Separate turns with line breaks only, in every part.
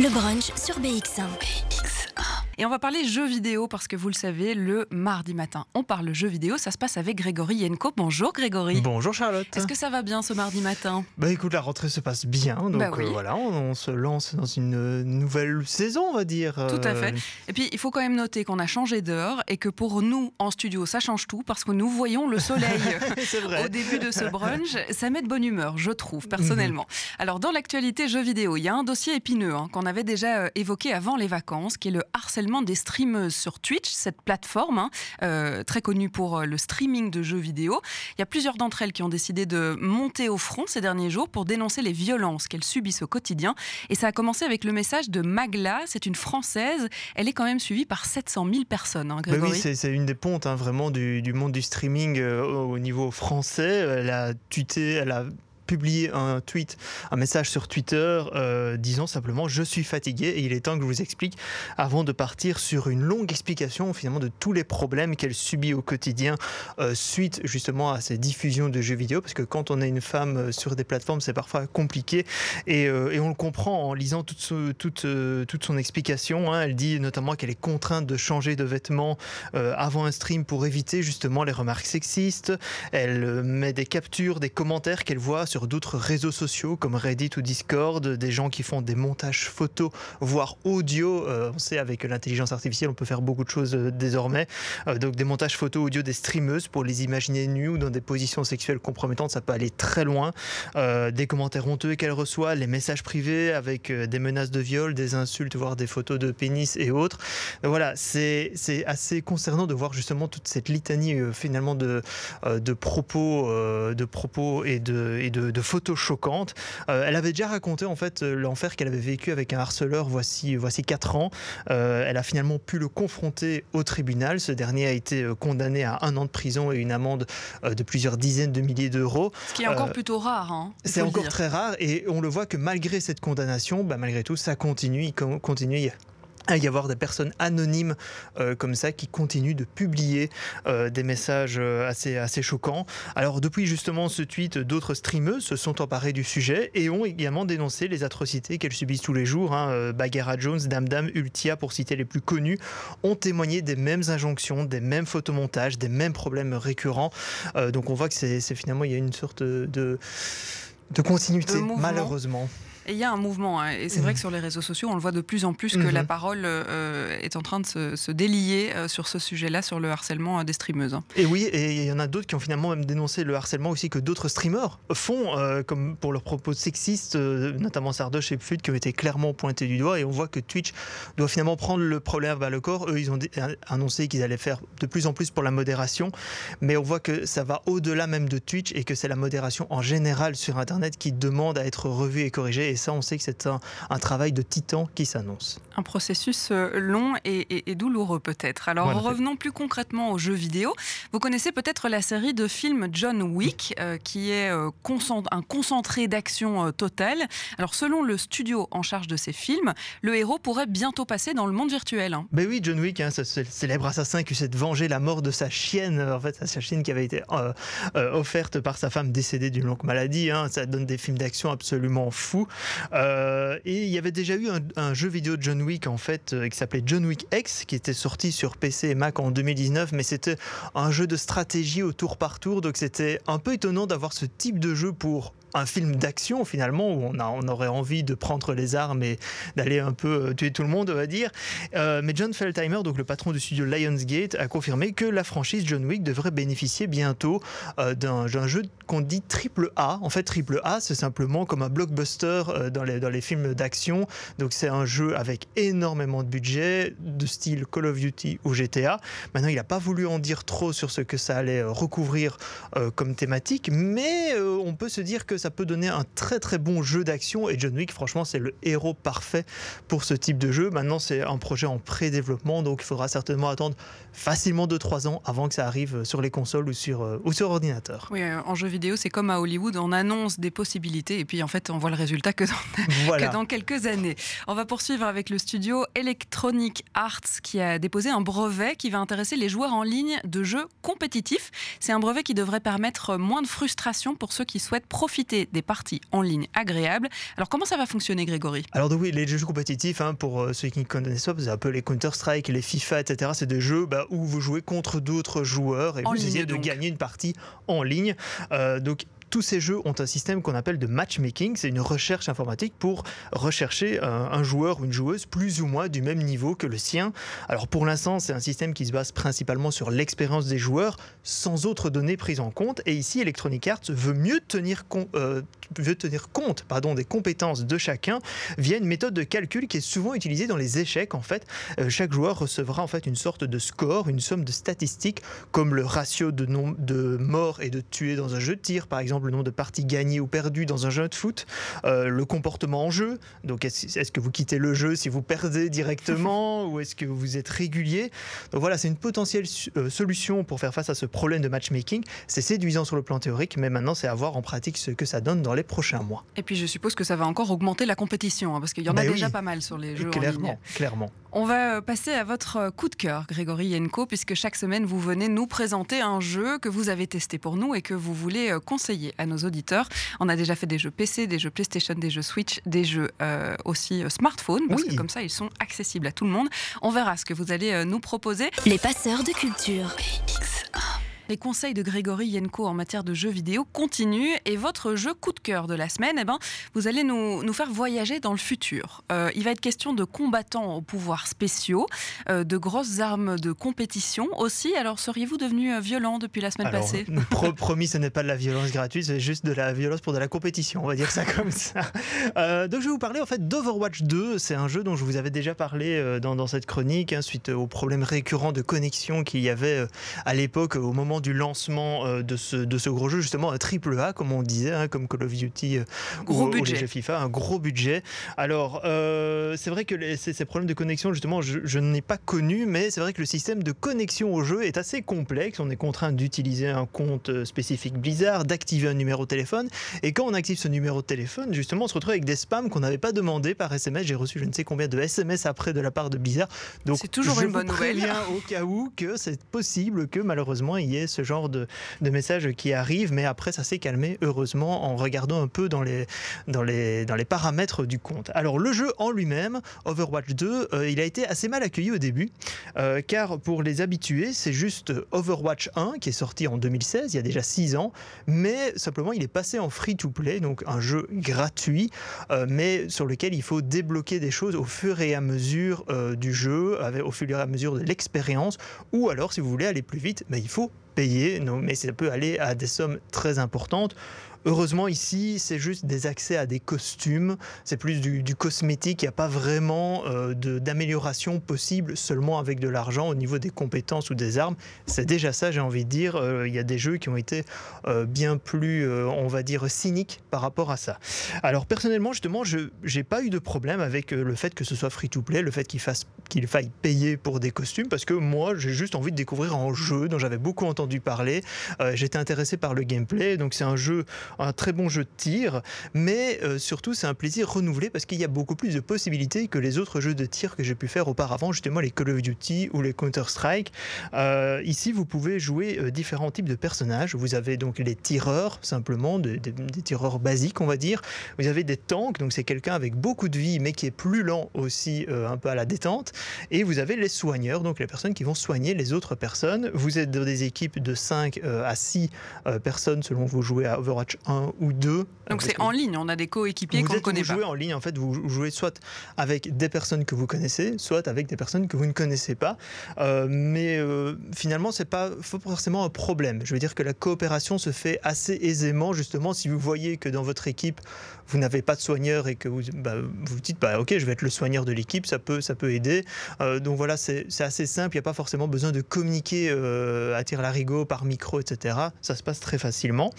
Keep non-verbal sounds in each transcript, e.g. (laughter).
Le brunch sur BX1.
Et on va parler jeux vidéo parce que vous le savez, le mardi matin, on parle jeux vidéo. Ça se passe avec Grégory Yenko. Bonjour Grégory.
Bonjour Charlotte.
Est-ce que ça va bien ce mardi matin?
Bah écoute, la rentrée se passe bien. Donc
Bah oui.
euh, voilà, on, on se lance dans une euh, nouvelle saison, on va dire.
Tout à
Euh,
fait. Et puis, il faut quand même noter qu'on a changé d'heure et que pour nous, en studio, ça change tout parce que nous voyons le soleil. (laughs)
Vrai.
Au début de ce brunch, ça met de bonne humeur, je trouve, personnellement. Alors, dans l'actualité jeux vidéo, il y a un dossier épineux hein, qu'on avait déjà euh, évoqué avant les vacances, qui est le harcèlement des streameuses sur Twitch, cette plateforme hein, euh, très connue pour euh, le streaming de jeux vidéo. Il y a plusieurs d'entre elles qui ont décidé de monter au front ces derniers jours pour dénoncer les violences qu'elles subissent au quotidien. Et ça a commencé avec le message de Magla, c'est une Française. Elle est quand même suivie par 700 000 personnes, hein,
Bah
Grégory.
oui, c'est une des pontes hein, vraiment du, du monde du streaming euh, au au niveau français. Elle a tweeté, elle a publié un tweet, un message sur Twitter euh, disant simplement je suis fatigué et il est temps que je vous explique avant de partir sur une longue explication finalement de tous les problèmes qu'elle subit au quotidien euh, suite justement à ces diffusions de jeux vidéo parce que quand on est une femme euh, sur des plateformes c'est parfois compliqué et, et on le comprend en lisant toute, toute, toute son explication. hein. Elle dit notamment qu'elle est contrainte de changer de vêtements avant un stream pour éviter justement les remarques sexistes. Elle met des captures, des commentaires qu'elle voit sur d'autres réseaux sociaux comme Reddit ou Discord, des gens qui font des montages photos, voire audio. Euh, on sait avec l'intelligence artificielle, on peut faire beaucoup de choses euh, désormais. Euh, donc des montages photos audio des streameuses pour les imaginer nues ou dans des positions sexuelles compromettantes, ça peut aller très loin. Des commentaires honteux qu'elle reçoit, les messages privés avec des menaces de viol, des insultes, voire des photos de pénis et autres. Voilà, c'est assez concernant de voir justement toute cette litanie finalement de, de propos, de propos et de, de photos choquantes. Euh, elle avait déjà raconté en fait euh, l'enfer qu'elle avait vécu avec un harceleur voici voici quatre ans. Euh, elle a finalement pu le confronter au tribunal. Ce dernier a été condamné à un an de prison et une amende de plusieurs dizaines de milliers d'euros.
Ce qui est encore plutôt rare. hein,
C'est encore
dire.
très rare et on le voit que malgré cette condamnation, bah, malgré tout, ça continue, il con- continue à y avoir des personnes anonymes euh, comme ça qui continuent de publier euh, des messages euh, assez, assez choquants. Alors depuis justement ce tweet, d'autres streameuses se sont emparées du sujet et ont également dénoncé les atrocités qu'elles subissent tous les jours. Hein. Bagheera Jones, Dame Dame, Ultia, pour citer les plus connus, ont témoigné des mêmes injonctions, des mêmes photomontages, des mêmes problèmes récurrents. Euh, donc on voit que c'est finalement, il y a une sorte de de continuité, malheureusement.
Et il y a un mouvement, hein, et c'est vrai que sur les réseaux sociaux, on le voit de plus en plus que
Mhm.
la parole euh, est en train de se, se délier euh, sur ce sujet-là, sur le harcèlement euh, des streameuses. hein.
Et oui, et il y en a d'autres qui ont finalement même dénoncé le harcèlement aussi que d'autres streamers font, comme pour leurs propos sexistes, notamment Sardoche et Fluide, qui ont été clairement pointés du doigt. Et on voit que Twitch doit finalement prendre le problème à le corps. Eux, ils ont annoncé qu'ils allaient faire de plus en plus pour la modération. Mais on voit que ça va au-delà même de Twitch et que c'est la modération en général sur Internet qui demande à être revue et corrigée. Et ça, on sait que c'est un, un travail de titan qui s'annonce.
Un processus euh, long et, et- et douloureux peut-être. Alors
Voilà.
revenons plus concrètement aux jeux vidéo. Vous connaissez peut-être la série de films John Wick, euh, qui est euh, concent- un concentré d'action euh, totale. Alors selon le studio en charge de ces films, le héros pourrait bientôt passer dans le monde virtuel. hein.
Ben oui, John Wick, hein, ce ce célèbre assassin qui s'est vengé la mort de sa chienne, en fait, sa chienne qui avait été offerte par sa femme décédée d'une longue maladie. hein. ça donne des films d'action absolument fous. Euh, et il y avait déjà eu un, un jeu vidéo de John Wick, en fait, euh, qui s'appelait John Wick X, qui était sorti sur PC et Mac en 2019, mais c'était un jeu de stratégie au tour par tour, donc c'était un peu étonnant d'avoir ce type de jeu pour un film d'action finalement où on, a, on aurait envie de prendre les armes et d'aller un peu euh, tuer tout le monde on va dire euh, mais John Feldheimer, donc le patron du studio Lionsgate, a confirmé que la franchise John Wick devrait bénéficier bientôt euh, d'un jeu qu'on dit triple A. En fait, triple A, c'est simplement comme un blockbuster dans, les, dans les films d'action. Donc, c'est un jeu avec énormément de budget, de style Call of Duty ou GTA. Maintenant, il n'a pas voulu en dire trop sur ce que ça allait recouvrir comme thématique, mais on peut se dire que ça peut donner un très très bon jeu d'action. Et John Wick, franchement, c'est le héros parfait pour ce type de jeu. Maintenant, c'est un projet en pré-développement, donc il faudra certainement attendre facilement 2-3 ans avant que ça arrive sur les consoles ou sur, euh, ou sur ordinateur.
Oui, euh, en jeu vidéo, c'est comme à Hollywood, on annonce des possibilités et puis en fait, on voit le résultat que dans (laughs)
Voilà.
que dans quelques années. On va poursuivre avec le studio Electronic Arts qui a déposé un brevet qui va intéresser les joueurs en ligne de jeux compétitifs. C'est un brevet qui devrait permettre moins de frustration pour ceux qui souhaitent profiter des parties en ligne agréables. Alors comment ça va fonctionner Grégory?
Alors oui, les jeux compétitifs, hein, pour euh, ceux qui ne connaissent pas, c'est un peu les Counter-Strike, les FIFA, etc. C'est des jeux bah, où vous jouez contre d'autres joueurs et vous essayez de gagner une partie en ligne. Euh, donc tous ces jeux ont un système qu'on appelle de matchmaking. C'est une recherche informatique pour rechercher un, joueur ou une joueuse plus ou moins du même niveau que le sien. Alors pour l'instant, c'est un système qui se base principalement sur l'expérience des joueurs, sans autres données prises en compte. Et ici, Electronic Arts veut mieux tenir, euh, tenir compte pardon, des compétences de chacun via une méthode de calcul qui est souvent utilisée dans les échecs. En fait, euh, chaque joueur recevra en fait une sorte de score, une somme de statistiques comme le ratio de, de morts et de tués dans un jeu de tir, par exemple le nombre de parties gagnées ou perdues dans un jeu de foot, euh, le comportement en jeu. Donc, est-ce que vous quittez le jeu si vous perdez directement (laughs) ou est-ce que vous êtes régulier? Donc voilà, c'est une potentielle euh, solution pour faire face à ce problème de matchmaking. C'est séduisant sur le plan théorique, mais maintenant, c'est à voir en pratique ce que ça donne dans les prochains mois.
Et puis, je suppose que ça va encore augmenter la compétition, hein, parce qu'il y en a ben déjà pas mal sur les jeux
clairement,
en ligne.
Clairement.
On va euh, passer à votre coup de cœur, Grégory Yenko, puisque chaque semaine, vous venez nous présenter un jeu que vous avez testé pour nous et que vous voulez conseiller à nos auditeurs. On a déjà fait des jeux PC, des jeux PlayStation, des jeux Switch, des jeux euh, aussi euh, smartphone, parce que comme ça, ils sont accessibles à tout le monde. On verra ce que vous allez euh, nous proposer.
Les passeurs de culture.
Les conseils de Grégory Yenko en matière de jeux vidéo continuent et votre jeu coup de cœur de la semaine, eh ben, vous allez nous, nous faire voyager dans le futur. Euh, il va être question de combattants aux pouvoirs spéciaux, euh, de grosses armes de compétition aussi. Alors seriez-vous devenu euh, violent depuis la semaine passée? (laughs)
Promis, ce n'est pas de la violence gratuite, c'est juste de la violence pour de la compétition, on va dire ça (laughs) comme ça. donc je vais vous parler en fait d'Overwatch 2. C'est un jeu dont je vous avais déjà parlé dans, dans cette chronique, hein, suite aux problèmes récurrents de connexion qu'il y avait à l'époque au moment du lancement euh, de, ce, de ce gros jeu, justement un triple A, comme on disait, hein, comme Call of Duty euh,
gros
ou,
budget.
les jeux FIFA, un gros budget. Alors, euh, c'est vrai que ces, problèmes de connexion, justement, je, je n'ai pas connu, mais c'est vrai que le système de connexion au jeu est assez complexe. On est contraint d'utiliser un compte spécifique Blizzard, d'activer un numéro de téléphone, et quand on active ce numéro de téléphone, justement, on se retrouve avec des spams qu'on n'avait pas demandé par SMS. J'ai reçu je ne sais combien de SMS après de la part de Blizzard.
Donc, c'est toujours
je
une bonne nouvelle.
au cas où que c'est possible que malheureusement il y ait ce genre de, de messages qui arrivent, mais après ça s'est calmé heureusement en regardant un peu dans les, paramètres du compte. Alors le jeu en lui-même, Overwatch 2, euh, il a été assez mal accueilli au début, euh, car pour les habitués, c'est juste Overwatch 1 qui est sorti en 2016, il y a déjà 6 ans, mais simplement il est passé en free-to-play, donc un jeu gratuit, euh, mais sur lequel il faut débloquer des choses au fur et à mesure du jeu, au fur et à mesure de l'expérience, ou alors si vous voulez aller plus vite, il faut non, mais ça peut aller à des sommes très importantes. Heureusement, ici, c'est juste des accès à des costumes, c'est plus du, cosmétique, il n'y a pas vraiment euh, d'amélioration possible seulement avec de l'argent au niveau des compétences ou des armes. C'est déjà ça, j'ai envie de dire. Euh, il y a des jeux qui ont été euh, bien plus, on va dire, cyniques par rapport à ça. Alors, personnellement, justement, je n'ai pas eu de problème avec le fait que ce soit free-to-play, le fait qu'il qu'il faille payer pour des costumes, parce que moi, j'ai juste envie de découvrir un jeu dont j'avais beaucoup entendu parler. J'étais intéressé par le gameplay, donc c'est un jeu un très bon jeu de tir, mais euh, surtout c'est un plaisir renouvelé parce qu'il y a beaucoup plus de possibilités que les autres jeux de tir que j'ai pu faire auparavant, justement les Call of Duty ou les Counter-Strike. Euh, ici, vous pouvez jouer euh, différents types de personnages. Vous avez donc les tireurs, simplement, des tireurs basiques, on va dire. Vous avez des tanks, donc c'est quelqu'un avec beaucoup de vie, mais qui est plus lent aussi, un peu à la détente. Et vous avez les soigneurs, donc les personnes qui vont soigner les autres personnes. Vous êtes dans des équipes de 5 à 6 personnes selon vous jouez à Overwatch un ou deux.
Donc c'est en ligne, on a des coéquipiers qu'on ne connaît
pas. Vous jouez en ligne, en fait, vous jouez soit avec des personnes que vous connaissez, soit avec des personnes que vous ne connaissez pas. Euh, mais euh, finalement, c'est pas forcément un problème. Je veux dire que la coopération se fait assez aisément, justement, si vous voyez que dans votre équipe, vous n'avez pas de soigneur et que vous bah, vous dites, bah, ok, je vais être le soigneur de l'équipe, ça peut, ça peut aider. Euh, donc voilà, c'est assez simple, il n'y a pas forcément besoin de communiquer à tir larigot par micro, etc. Ça se passe très facilement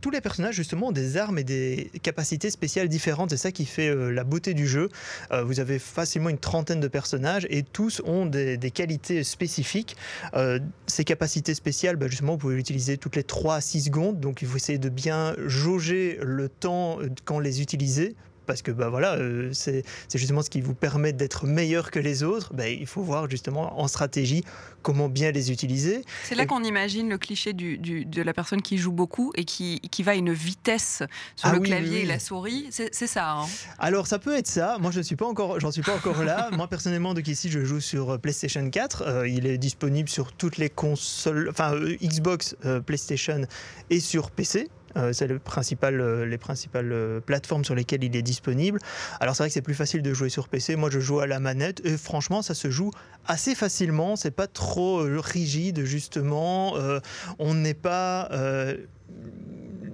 tous les personnages justement ont des armes et des capacités spéciales différentes. C'est ça qui fait euh, la beauté du jeu. Euh, vous avez facilement une trentaine de personnages et tous ont des, qualités spécifiques. Euh, ces capacités spéciales, bah, justement, vous pouvez les utiliser toutes les 3 à 6 secondes. Donc il faut essayer de bien jauger le temps quand les utiliser parce que bah, voilà, euh, c'est justement ce qui vous permet d'être meilleur que les autres. Bah, il faut voir justement en stratégie comment bien les utiliser.
C'est là qu'on imagine le cliché du, de la personne qui joue beaucoup et qui, qui va à une vitesse sur ah le clavier et la souris. C'est ça. Hein.
Alors ça peut être ça. Moi je ne suis pas encore, j'en suis pas encore là. (laughs) Moi personnellement, donc ici je joue sur euh, PlayStation 4. Euh, il est disponible sur toutes les consoles, enfin Xbox, PlayStation et sur PC. Euh, c'est le principal, euh, les principales euh, plateformes sur lesquelles il est disponible. Alors c'est vrai que c'est plus facile de jouer sur PC. Moi je joue à la manette et franchement ça se joue assez facilement. C'est pas trop rigide justement. on n'est pas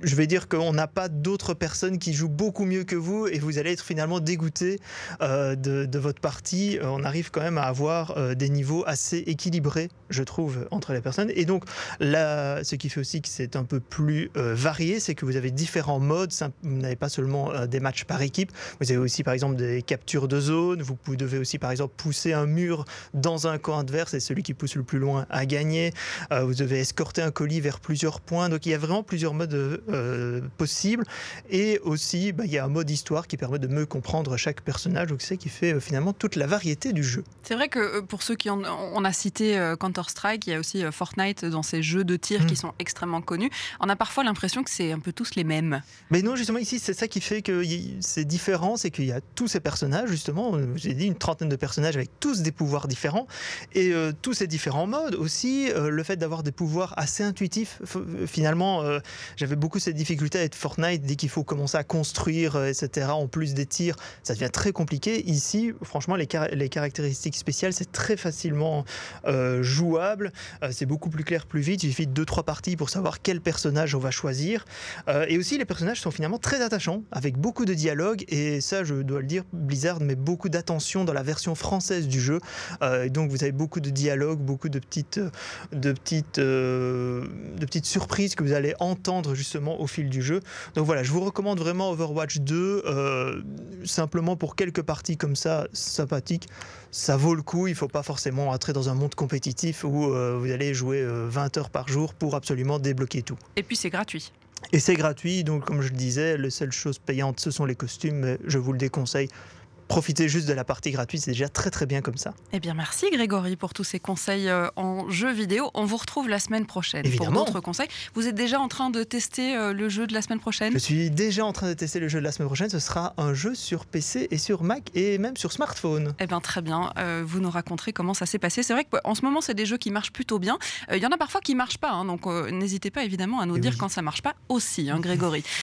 je vais dire qu'on n'a pas d'autres personnes qui jouent beaucoup mieux que vous et vous allez être finalement dégoûté euh, de, votre partie. Euh, on arrive quand même à avoir euh, des niveaux assez équilibrés, je trouve, entre les personnes. Et donc, là, ce qui fait aussi que c'est un peu plus varié, c'est que vous avez différents modes. Vous n'avez pas seulement des matchs par équipe, vous avez aussi, par exemple, des captures de zone. Vous devez aussi, par exemple, pousser un mur dans un camp adverse et celui qui pousse le plus loin a gagné. vous devez escorter un colis vers plusieurs points. Donc, il y a vraiment plusieurs modes euh, possible. Et aussi, bah, il y a un mode histoire qui permet de mieux comprendre chaque personnage, donc c'est qui fait euh, finalement toute la variété du jeu.
C'est vrai que euh, pour ceux qui ont, on a cité Counter-Strike, il y a aussi Fortnite dans ces jeux de tir qui mmh. sont extrêmement connus. On a parfois l'impression que c'est un peu tous les mêmes.
Mais non, justement, ici, c'est ça qui fait que c'est différent, c'est qu'il y a tous ces personnages, justement, j'ai dit une trentaine de personnages avec tous des pouvoirs différents, et tous ces différents modes aussi, le fait d'avoir des pouvoirs assez intuitifs, finalement, j'avais beaucoup cette difficulté à être Fortnite dès qu'il faut commencer à construire, euh, etc. En plus des tirs, ça devient très compliqué. Ici, franchement, les, caractéristiques spéciales, c'est très facilement euh, jouable. Euh, c'est beaucoup plus clair, plus vite. Il suffit de 2-3 parties pour savoir quel personnage on va choisir. et aussi, les personnages sont finalement très attachants, avec beaucoup de dialogue. Et ça, je dois le dire, Blizzard met beaucoup d'attention dans la version française du jeu. donc, vous avez beaucoup de dialogue, beaucoup de petites surprises que vous allez entendre justement au fil du jeu. Donc voilà, je vous recommande vraiment Overwatch 2, euh, simplement pour quelques parties comme ça, sympathiques. Ça vaut le coup, il ne faut pas forcément entrer dans un monde compétitif où euh, vous allez jouer 20 euh, heures par jour pour absolument débloquer tout.
Et puis c'est gratuit.
Et c'est gratuit, donc comme je le disais, les seules choses payantes, ce sont les costumes, mais je vous le déconseille profiter juste de la partie gratuite, c'est déjà très très bien comme ça.
Eh bien merci Grégory pour tous ces conseils euh, en jeu vidéo. On vous retrouve la semaine prochaine
pour
d'autres conseils. Vous êtes déjà en train de tester euh, le jeu de la semaine prochaine?
Je suis déjà en train de tester le jeu de la semaine prochaine. Ce sera un jeu sur PC et sur Mac et même sur smartphone.
Eh bien très bien, euh, vous nous raconterez comment ça s'est passé. C'est vrai qu'en ce moment c'est des jeux qui marchent plutôt bien. Il y en a parfois qui marchent pas, hein, donc n'hésitez pas évidemment à nous dire quand ça marche pas aussi, hein, (laughs) Grégory.